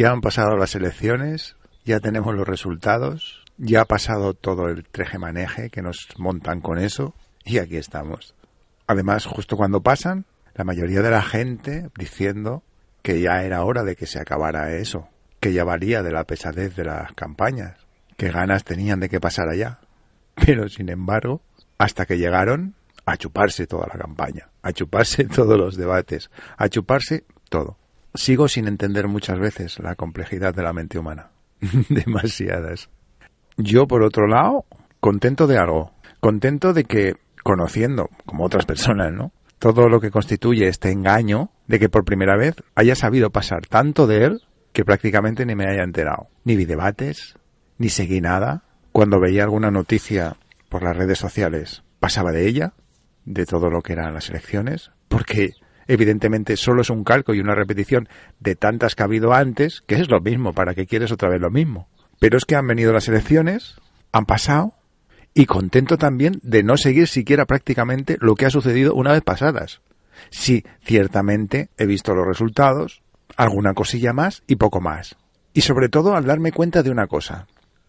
Ya han pasado las elecciones, ya tenemos los resultados, ya ha pasado todo el treje-maneje que nos montan con eso y aquí estamos. Además, justo cuando pasan, la mayoría de la gente diciendo que ya era hora de que se acabara eso, que ya valía de la pesadez de las campañas, que ganas tenían de que pasara ya. Pero, sin embargo, hasta que llegaron a chuparse toda la campaña, a chuparse todos los debates, a chuparse todo. Sigo sin entender muchas veces la complejidad de la mente humana. Demasiadas. Yo, por otro lado, contento de algo. Contento de que, conociendo, como otras personas, ¿no? Todo lo que constituye este engaño, de que por primera vez haya sabido pasar tanto de él que prácticamente ni me haya enterado. Ni vi debates, ni seguí nada. Cuando veía alguna noticia por las redes sociales, pasaba de ella, de todo lo que eran las elecciones, porque evidentemente solo es un calco y una repetición de tantas que ha habido antes, que es lo mismo, ¿para qué quieres otra vez lo mismo? Pero es que han venido las elecciones, han pasado, y contento también de no seguir siquiera prácticamente lo que ha sucedido una vez pasadas. Sí, ciertamente he visto los resultados, alguna cosilla más y poco más. Y sobre todo al darme cuenta de una cosa.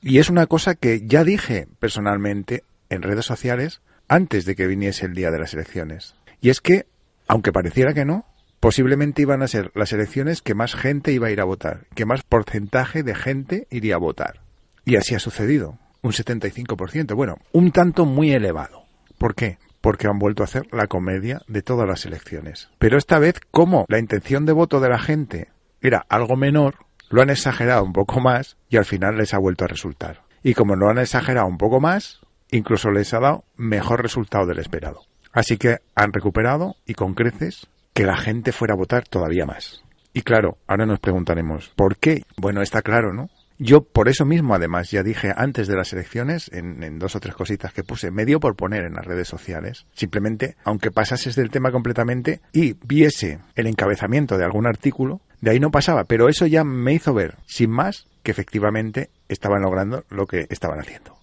Y es una cosa que ya dije personalmente en redes sociales antes de que viniese el día de las elecciones. Y es que aunque pareciera que no, posiblemente iban a ser las elecciones que más gente iba a ir a votar, que más porcentaje de gente iría a votar. Y así ha sucedido, un 75%, bueno, un tanto muy elevado. ¿Por qué? Porque han vuelto a hacer la comedia de todas las elecciones. Pero esta vez, como la intención de voto de la gente era algo menor, lo han exagerado un poco más y al final les ha vuelto a resultar. Y como lo han exagerado un poco más, incluso les ha dado mejor resultado del esperado. Así que han recuperado, y con creces, que la gente fuera a votar todavía más. Y claro, ahora nos preguntaremos, ¿por qué? Bueno, está claro, ¿no? Yo por eso mismo, además, ya dije antes de las elecciones, en, dos o tres cositas que puse, medio por poner en las redes sociales. Simplemente, aunque pasases del tema completamente y viese el encabezamiento de algún artículo, de ahí no pasaba, pero eso ya me hizo ver, sin más, que efectivamente estaban logrando lo que estaban haciendo.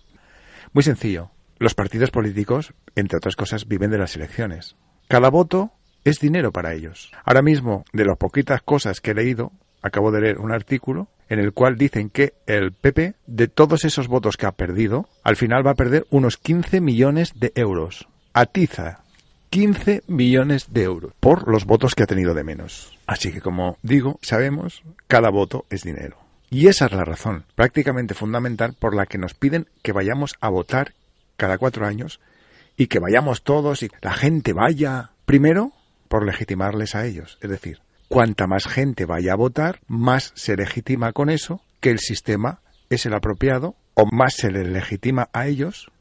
Muy sencillo, los partidos políticos, entre otras cosas, viven de las elecciones. Cada voto es dinero para ellos. Ahora mismo, de las poquitas cosas que he leído, acabo de leer un artículo en el cual dicen que el PP, de todos esos votos que ha perdido, al final va a perder unos 15 millones de euros. Atiza 15 millones de euros por los votos que ha tenido de menos. Así que, como digo, sabemos, cada voto es dinero. Y esa es la razón prácticamente fundamental por la que nos piden que vayamos a votar cada cuatro años y que vayamos todos y la gente vaya. Primero, por legitimarles a ellos. Es decir, cuanta más gente vaya a votar, más se legitima con eso que el sistema es el apropiado o más se les legitima a ellos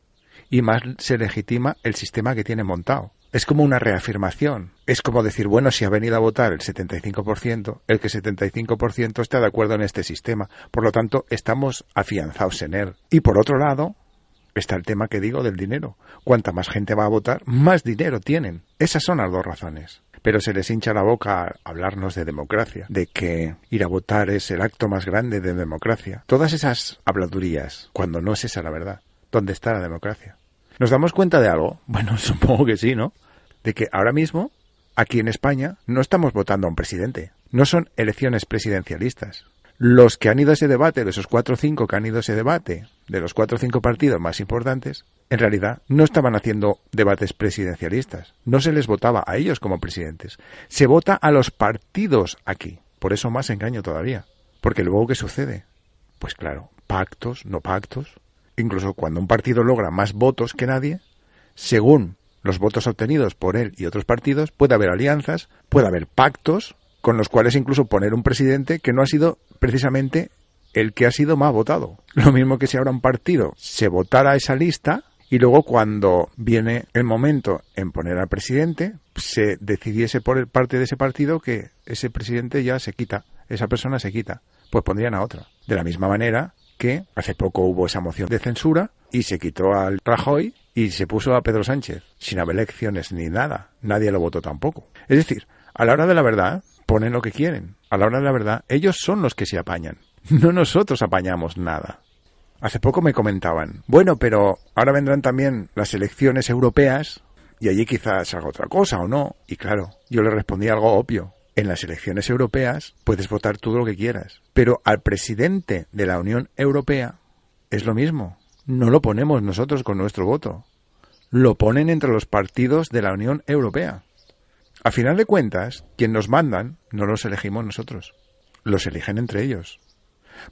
y más se legitima el sistema que tienen montado. Es como una reafirmación. Es como decir, bueno, si ha venido a votar el 75%, el que 75% está de acuerdo en este sistema. Por lo tanto, estamos afianzados en él. Y por otro lado, está el tema que digo del dinero. Cuanta más gente va a votar, más dinero tienen. Esas son las dos razones. Pero se les hincha la boca hablarnos de democracia, de que ir a votar es el acto más grande de democracia. Todas esas habladurías, cuando no es esa la verdad. ¿Dónde está la democracia? ¿Nos damos cuenta de algo? Bueno, supongo que sí, ¿no? De que ahora mismo, aquí en España, no estamos votando a un presidente. No son elecciones presidencialistas los que han ido a ese debate, de esos cuatro o cinco que han ido a ese debate, de los cuatro o cinco partidos más importantes, en realidad no estaban haciendo debates presidencialistas. No se les votaba a ellos como presidentes. Se vota a los partidos aquí. Por eso más engaño todavía. Porque luego, ¿qué sucede? Pues claro, pactos, no pactos. Incluso cuando un partido logra más votos que nadie, según los votos obtenidos por él y otros partidos, puede haber alianzas, puede haber pactos con los cuales incluso poner un presidente que no ha sido precisamente el que ha sido más votado. Lo mismo que si ahora un partido se votara esa lista y luego cuando viene el momento en poner al presidente, se decidiese por parte de ese partido que ese presidente ya se quita, esa persona se quita, pues pondrían a otra. De la misma manera que hace poco hubo esa moción de censura y se quitó al Rajoy y se puso a Pedro Sánchez, sin haber elecciones ni nada. Nadie lo votó tampoco. Es decir, a la hora de la verdad, ponen lo que quieren. A la hora de la verdad, ellos son los que se apañan. No nosotros apañamos nada. Hace poco me comentaban, bueno, pero ahora vendrán también las elecciones europeas y allí quizás haga otra cosa o no. Y claro, yo le respondí algo obvio. en las elecciones europeas puedes votar todo lo que quieras, pero al presidente de la Unión Europea es lo mismo. No lo ponemos nosotros con nuestro voto. Lo ponen entre los partidos de la Unión Europea. A final de cuentas, quien nos mandan no los elegimos nosotros. Los eligen entre ellos.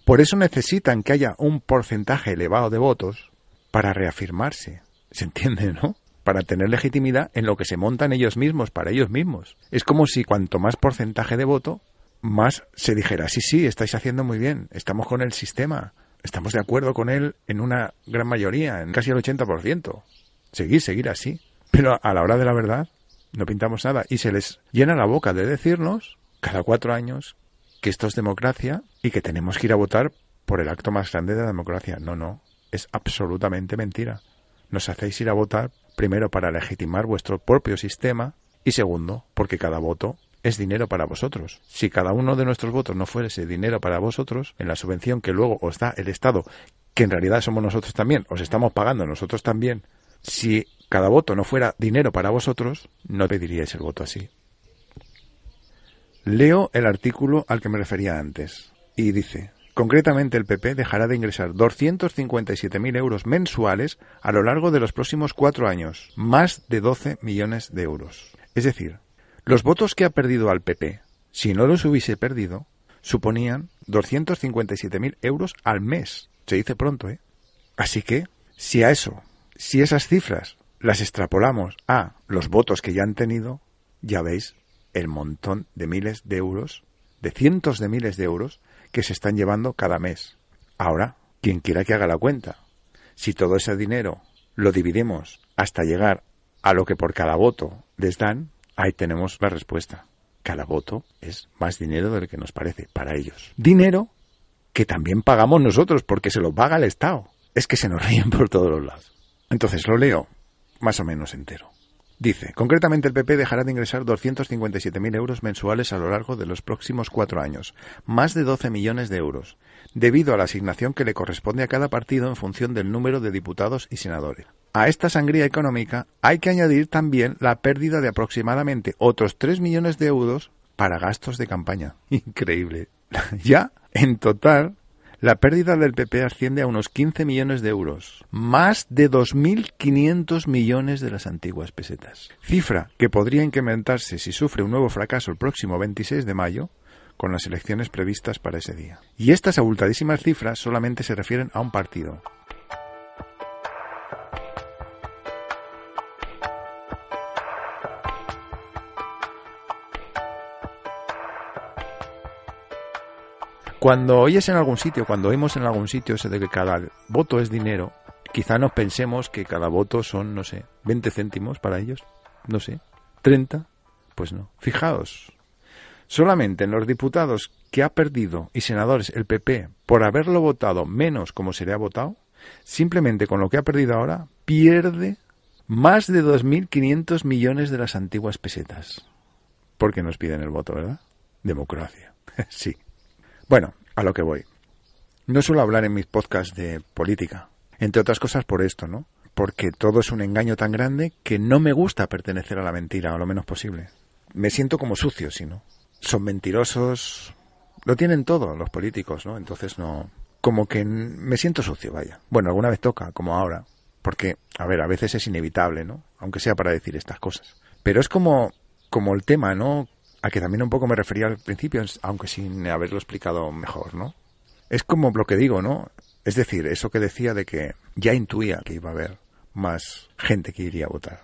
Por eso necesitan que haya un porcentaje elevado de votos para reafirmarse. ¿Se entiende, no? Para tener legitimidad en lo que se montan ellos mismos, para ellos mismos. Es como si cuanto más porcentaje de voto, más se dijera, sí, sí, estáis haciendo muy bien, estamos con el sistema, estamos de acuerdo con él en una gran mayoría, en casi el 80%. Seguir, seguir así. Pero a la hora de la verdad, no pintamos nada. Y se les llena la boca de decirnos, cada cuatro años, que esto es democracia y que tenemos que ir a votar por el acto más grande de la democracia. No, no, es absolutamente mentira. Nos hacéis ir a votar primero para legitimar vuestro propio sistema y segundo, porque cada voto es dinero para vosotros. Si cada uno de nuestros votos no fuese dinero para vosotros, en la subvención que luego os da el Estado, que en realidad somos nosotros también, os estamos pagando nosotros también, si cada voto no fuera dinero para vosotros, no pediríais el voto así. Leo el artículo al que me refería antes y dice, concretamente el PP dejará de ingresar 257.000 euros mensuales a lo largo de los próximos cuatro años, más de 12 millones de euros. Es decir, los votos que ha perdido al PP, si no los hubiese perdido, suponían 257.000 euros al mes. Se dice pronto, ¿eh? Así que, si a eso, si esas cifras las extrapolamos a los votos que ya han tenido, ya veis el montón de miles de euros, de cientos de miles de euros que se están llevando cada mes. Ahora, quien quiera que haga la cuenta, si todo ese dinero lo dividimos hasta llegar a lo que por cada voto les dan, ahí tenemos la respuesta. Cada voto es más dinero de lo que nos parece para ellos. Dinero que también pagamos nosotros porque se lo paga el Estado. Es que se nos ríen por todos los lados. Entonces lo leo más o menos entero. Dice, concretamente el PP dejará de ingresar 257.000 euros mensuales a lo largo de los próximos cuatro años, más de 12 millones de euros, debido a la asignación que le corresponde a cada partido en función del número de diputados y senadores. A esta sangría económica hay que añadir también la pérdida de aproximadamente otros 3 millones de euros para gastos de campaña. Increíble. ya, en total, la pérdida del PP asciende a unos 15 millones de euros, más de 2.500 millones de las antiguas pesetas. Cifra que podría incrementarse si sufre un nuevo fracaso el próximo 26 de mayo, con las elecciones previstas para ese día. Y estas abultadísimas cifras solamente se refieren a un partido, Cuando oyes en algún sitio, cuando oímos en algún sitio ese de que cada voto es dinero, quizá nos pensemos que cada voto son, no sé, 20 céntimos para ellos, no sé, 30, pues no. Fijaos, solamente en los diputados que ha perdido y senadores el PP por haberlo votado menos como se le ha votado, simplemente con lo que ha perdido ahora, pierde más de 2.500 millones de las antiguas pesetas. Porque nos piden el voto, ¿verdad? Democracia. sí. Bueno, a lo que voy. No suelo hablar en mis podcasts de política, entre otras cosas por esto, ¿no? Porque todo es un engaño tan grande que no me gusta pertenecer a la mentira, o lo menos posible. Me siento como sucio, si no. Son mentirosos, lo tienen todo los políticos, ¿no? Entonces no... Como que me siento sucio, vaya. Bueno, alguna vez toca, como ahora. Porque, a ver, a veces es inevitable, ¿no? Aunque sea para decir estas cosas. Pero es como, como el tema, ¿no? A que también un poco me refería al principio, aunque sin haberlo explicado mejor, ¿no? Es como lo que digo, ¿no? Es decir, eso que decía de que ya intuía que iba a haber más gente que iría a votar,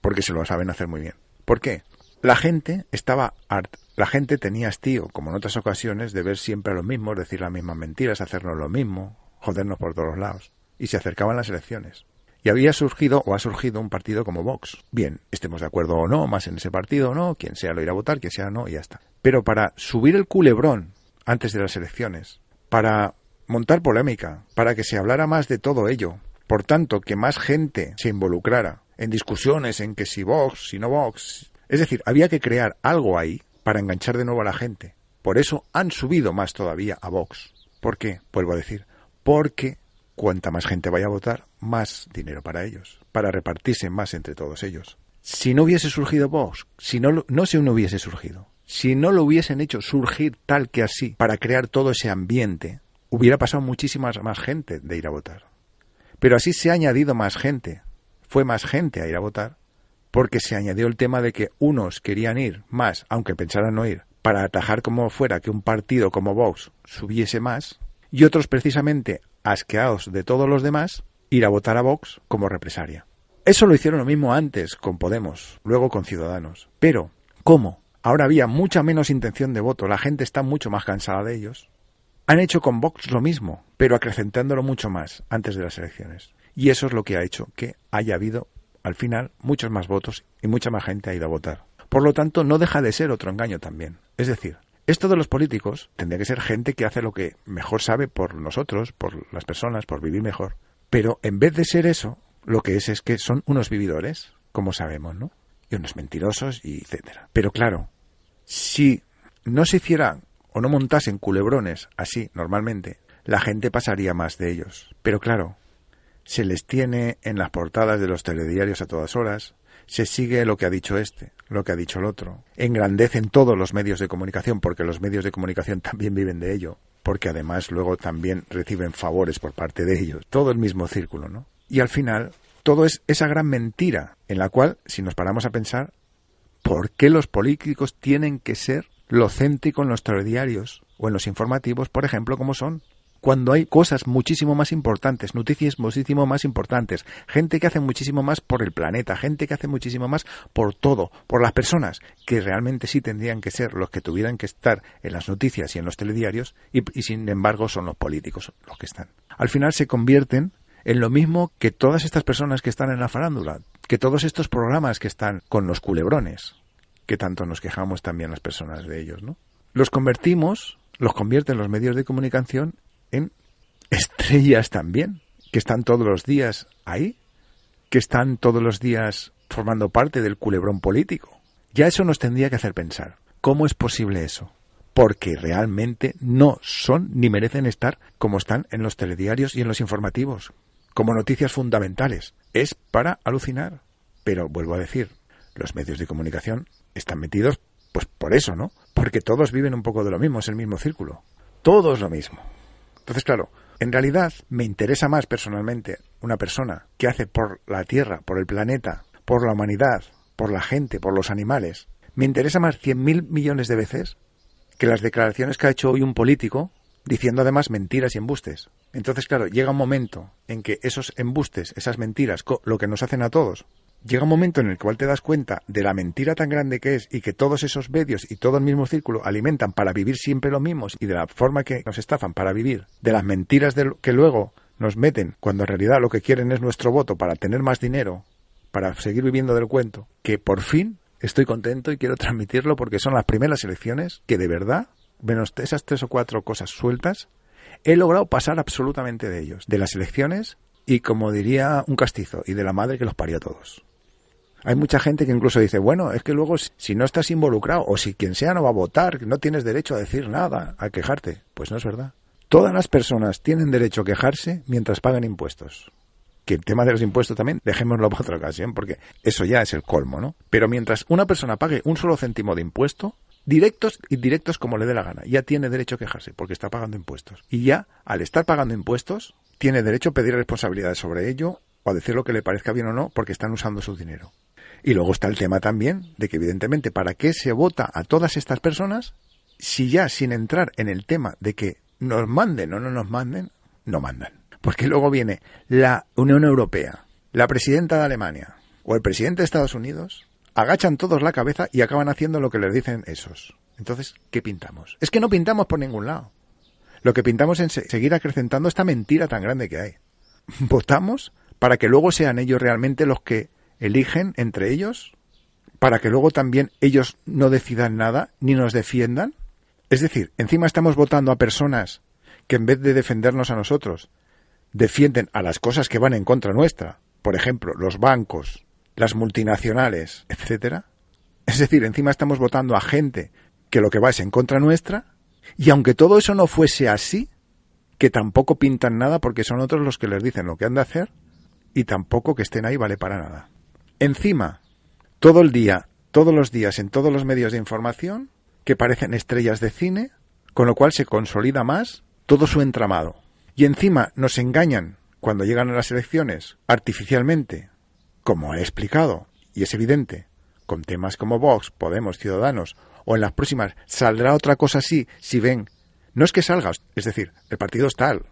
porque se lo saben hacer muy bien. ¿Por qué? La gente estaba harta, la gente tenía hastío, como en otras ocasiones, de ver siempre lo mismo, decir las mismas mentiras, hacernos lo mismo, jodernos por todos lados. Y se acercaban las elecciones. Y había surgido o ha surgido un partido como Vox. Bien, estemos de acuerdo o no, más en ese partido o no, quien sea lo irá a votar, quien sea no, y ya está. Pero para subir el culebrón antes de las elecciones, para montar polémica, para que se hablara más de todo ello, por tanto, que más gente se involucrara en discusiones en que si Vox, si no Vox. Es decir, había que crear algo ahí para enganchar de nuevo a la gente. Por eso han subido más todavía a Vox. ¿Por qué? Vuelvo a decir, porque cuanta más gente vaya a votar, más dinero para ellos, para repartirse más entre todos ellos. Si no hubiese surgido Vox, si no, no si no hubiese surgido, si no lo hubiesen hecho surgir tal que así para crear todo ese ambiente, hubiera pasado muchísima más gente de ir a votar. Pero así se ha añadido más gente, fue más gente a ir a votar, porque se añadió el tema de que unos querían ir más, aunque pensaran no ir, para atajar como fuera que un partido como Vox subiese más, y otros precisamente asqueados de todos los demás, ir a votar a Vox como represaria. Eso lo hicieron lo mismo antes con Podemos, luego con Ciudadanos. Pero, ¿cómo? Ahora había mucha menos intención de voto, la gente está mucho más cansada de ellos. Han hecho con Vox lo mismo, pero acrecentándolo mucho más antes de las elecciones. Y eso es lo que ha hecho que haya habido, al final, muchos más votos y mucha más gente ha ido a votar. Por lo tanto, no deja de ser otro engaño también. Es decir, esto de los políticos tendría que ser gente que hace lo que mejor sabe por nosotros, por las personas, por vivir mejor. Pero en vez de ser eso, lo que es es que son unos vividores, como sabemos, ¿no? Y unos mentirosos y etcétera. Pero claro, si no se hicieran o no montasen culebrones así normalmente, la gente pasaría más de ellos. Pero claro, se les tiene en las portadas de los telediarios a todas horas, se sigue lo que ha dicho este, lo que ha dicho el otro, engrandecen todos los medios de comunicación porque los medios de comunicación también viven de ello, porque además luego también reciben favores por parte de ellos, todo el mismo círculo, ¿no? Y al final, todo es esa gran mentira en la cual, si nos paramos a pensar, ¿por qué los políticos tienen que ser lo céntrico en los telediarios o en los informativos, por ejemplo, como son? Cuando hay cosas muchísimo más importantes, noticias muchísimo más importantes, gente que hace muchísimo más por el planeta, gente que hace muchísimo más por todo, por las personas que realmente sí tendrían que ser los que tuvieran que estar en las noticias y en los telediarios, y, sin embargo son los políticos los que están. Al final se convierten en lo mismo que todas estas personas que están en la farándula, que todos estos programas que están con los culebrones, que tanto nos quejamos también las personas de ellos, ¿no? Los convertimos, los convierten los medios de comunicación estrellas también, que están todos los días ahí, que están todos los días formando parte del culebrón político. Ya eso nos tendría que hacer pensar, ¿cómo es posible eso? Porque realmente no son ni merecen estar como están en los telediarios y en los informativos, como noticias fundamentales. Es para alucinar. Pero vuelvo a decir, los medios de comunicación están metidos pues por eso, ¿no? Porque todos viven un poco de lo mismo, es el mismo círculo. Todos lo mismo. Entonces, claro, en realidad me interesa más personalmente una persona que hace por la Tierra, por el planeta, por la humanidad, por la gente, por los animales. Me interesa más cien mil millones de veces que las declaraciones que ha hecho hoy un político diciendo además mentiras y embustes. Entonces, claro, llega un momento en que esos embustes, esas mentiras, lo que nos hacen a todos, llega un momento en el cual te das cuenta de la mentira tan grande que es y que todos esos medios y todo el mismo círculo alimentan para vivir siempre lo mismos y de la forma que nos estafan para vivir, de las mentiras que luego nos meten cuando en realidad lo que quieren es nuestro voto para tener más dinero, para seguir viviendo del cuento, que por fin estoy contento y quiero transmitirlo porque son las primeras elecciones que de verdad menos esas tres o cuatro cosas sueltas, he logrado pasar absolutamente de ellos, de las elecciones y, como diría un castizo, y de la madre que los parió a todos. Hay mucha gente que incluso dice, bueno, es que luego si no estás involucrado o si quien sea no va a votar, no tienes derecho a decir nada, a quejarte. Pues no es verdad. Todas las personas tienen derecho a quejarse mientras pagan impuestos. Que el tema de los impuestos también, dejémoslo para otra ocasión, porque eso ya es el colmo, ¿no? Pero mientras una persona pague un solo céntimo de impuesto, directos y directos como le dé la gana. Ya tiene derecho a quejarse porque está pagando impuestos. Y ya, al estar pagando impuestos, tiene derecho a pedir responsabilidades sobre ello o a decir lo que le parezca bien o no porque están usando su dinero. Y luego está el tema también de que evidentemente para qué se vota a todas estas personas si ya sin entrar en el tema de que nos manden o no nos manden, no mandan. Porque luego viene la Unión Europea, la presidenta de Alemania o el presidente de Estados Unidos agachan todos la cabeza y acaban haciendo lo que les dicen esos. Entonces, ¿qué pintamos? Es que no pintamos por ningún lado. Lo que pintamos es seguir acrecentando esta mentira tan grande que hay. Votamos para que luego sean ellos realmente los que eligen entre ellos, para que luego también ellos no decidan nada ni nos defiendan. Es decir, encima estamos votando a personas que en vez de defendernos a nosotros, defienden a las cosas que van en contra nuestra. Por ejemplo, los bancos, las multinacionales, etcétera. Es decir, encima estamos votando a gente que lo que va es en contra nuestra, y aunque todo eso no fuese así, que tampoco pintan nada porque son otros los que les dicen lo que han de hacer, y tampoco que estén ahí vale para nada. Encima, todo el día, todos los días, en todos los medios de información, que parecen estrellas de cine, con lo cual se consolida más todo su entramado. Y encima nos engañan cuando llegan a las elecciones artificialmente, como he explicado, y es evidente, con temas como Vox, Podemos, Ciudadanos, o en las próximas saldrá otra cosa así si ven. No es que salga, es decir, el partido es tal,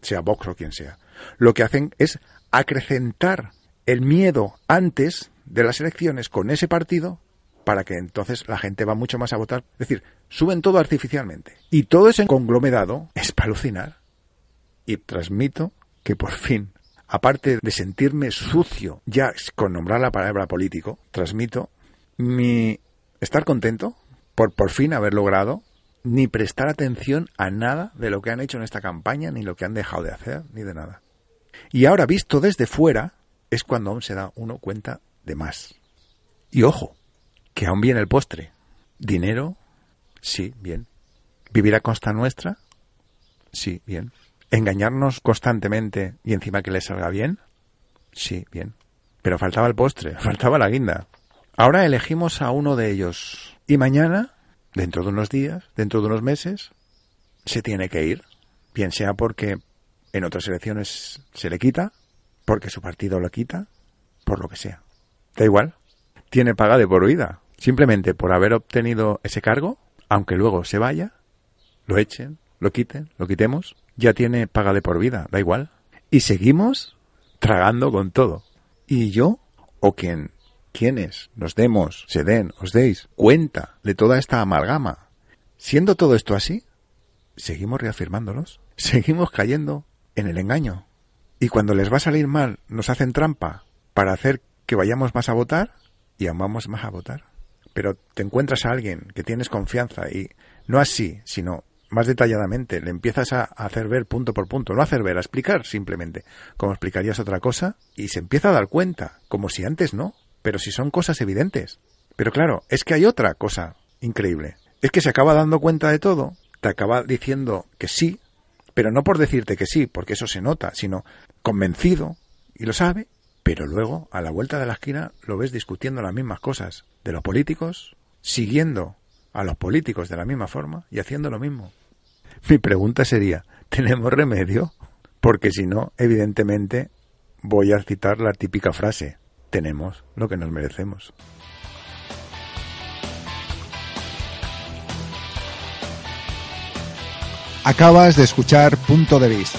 sea Vox o quien sea. Lo que hacen es acrecentar el miedo antes de las elecciones con ese partido para que entonces la gente va mucho más a votar. Es decir, suben todo artificialmente. Y todo ese conglomerado es para alucinar. Y transmito que por fin, aparte de sentirme sucio ya con nombrar la palabra político, transmito mi estar contento por por fin haber logrado ni prestar atención a nada de lo que han hecho en esta campaña, ni lo que han dejado de hacer, ni de nada. Y ahora, visto desde fuera, es cuando aún se da uno cuenta de más. Y ojo, que aún viene el postre. Dinero, sí, bien. ¿Vivir a costa nuestra? Sí, bien. ¿Engañarnos constantemente y encima que le salga bien? Sí, bien. Pero faltaba el postre, faltaba la guinda. Ahora elegimos a uno de ellos. Y mañana, dentro de unos días, dentro de unos meses, se tiene que ir. Bien sea porque en otras elecciones se le quita, porque su partido lo quita, por lo que sea. Da igual. Tiene paga de por vida. Simplemente por haber obtenido ese cargo, aunque luego se vaya, lo echen, lo quiten, lo quitemos, ya tiene paga de por vida, da igual. Y seguimos tragando con todo. Y yo, o quien, quienes nos demos, se den, os deis cuenta de toda esta amalgama, siendo todo esto así, seguimos reafirmándolos, seguimos cayendo en el engaño. Y cuando les va a salir mal, nos hacen trampa para hacer que vayamos más a votar y amamos más a votar. Pero te encuentras a alguien que tienes confianza y no así, sino más detalladamente, le empiezas a hacer ver punto por punto, no hacer ver, a explicar simplemente, como explicarías otra cosa, y se empieza a dar cuenta, como si antes no, pero si son cosas evidentes. Pero claro, es que hay otra cosa increíble, es que se acaba dando cuenta de todo, te acaba diciendo que sí, pero no por decirte que sí, porque eso se nota, sino convencido, y lo sabe, pero luego, a la vuelta de la esquina, lo ves discutiendo las mismas cosas de los políticos, siguiendo a los políticos de la misma forma y haciendo lo mismo. Mi pregunta sería, ¿tenemos remedio? Porque si no, evidentemente, voy a citar la típica frase, tenemos lo que nos merecemos. Acabas de escuchar Punto de Vista,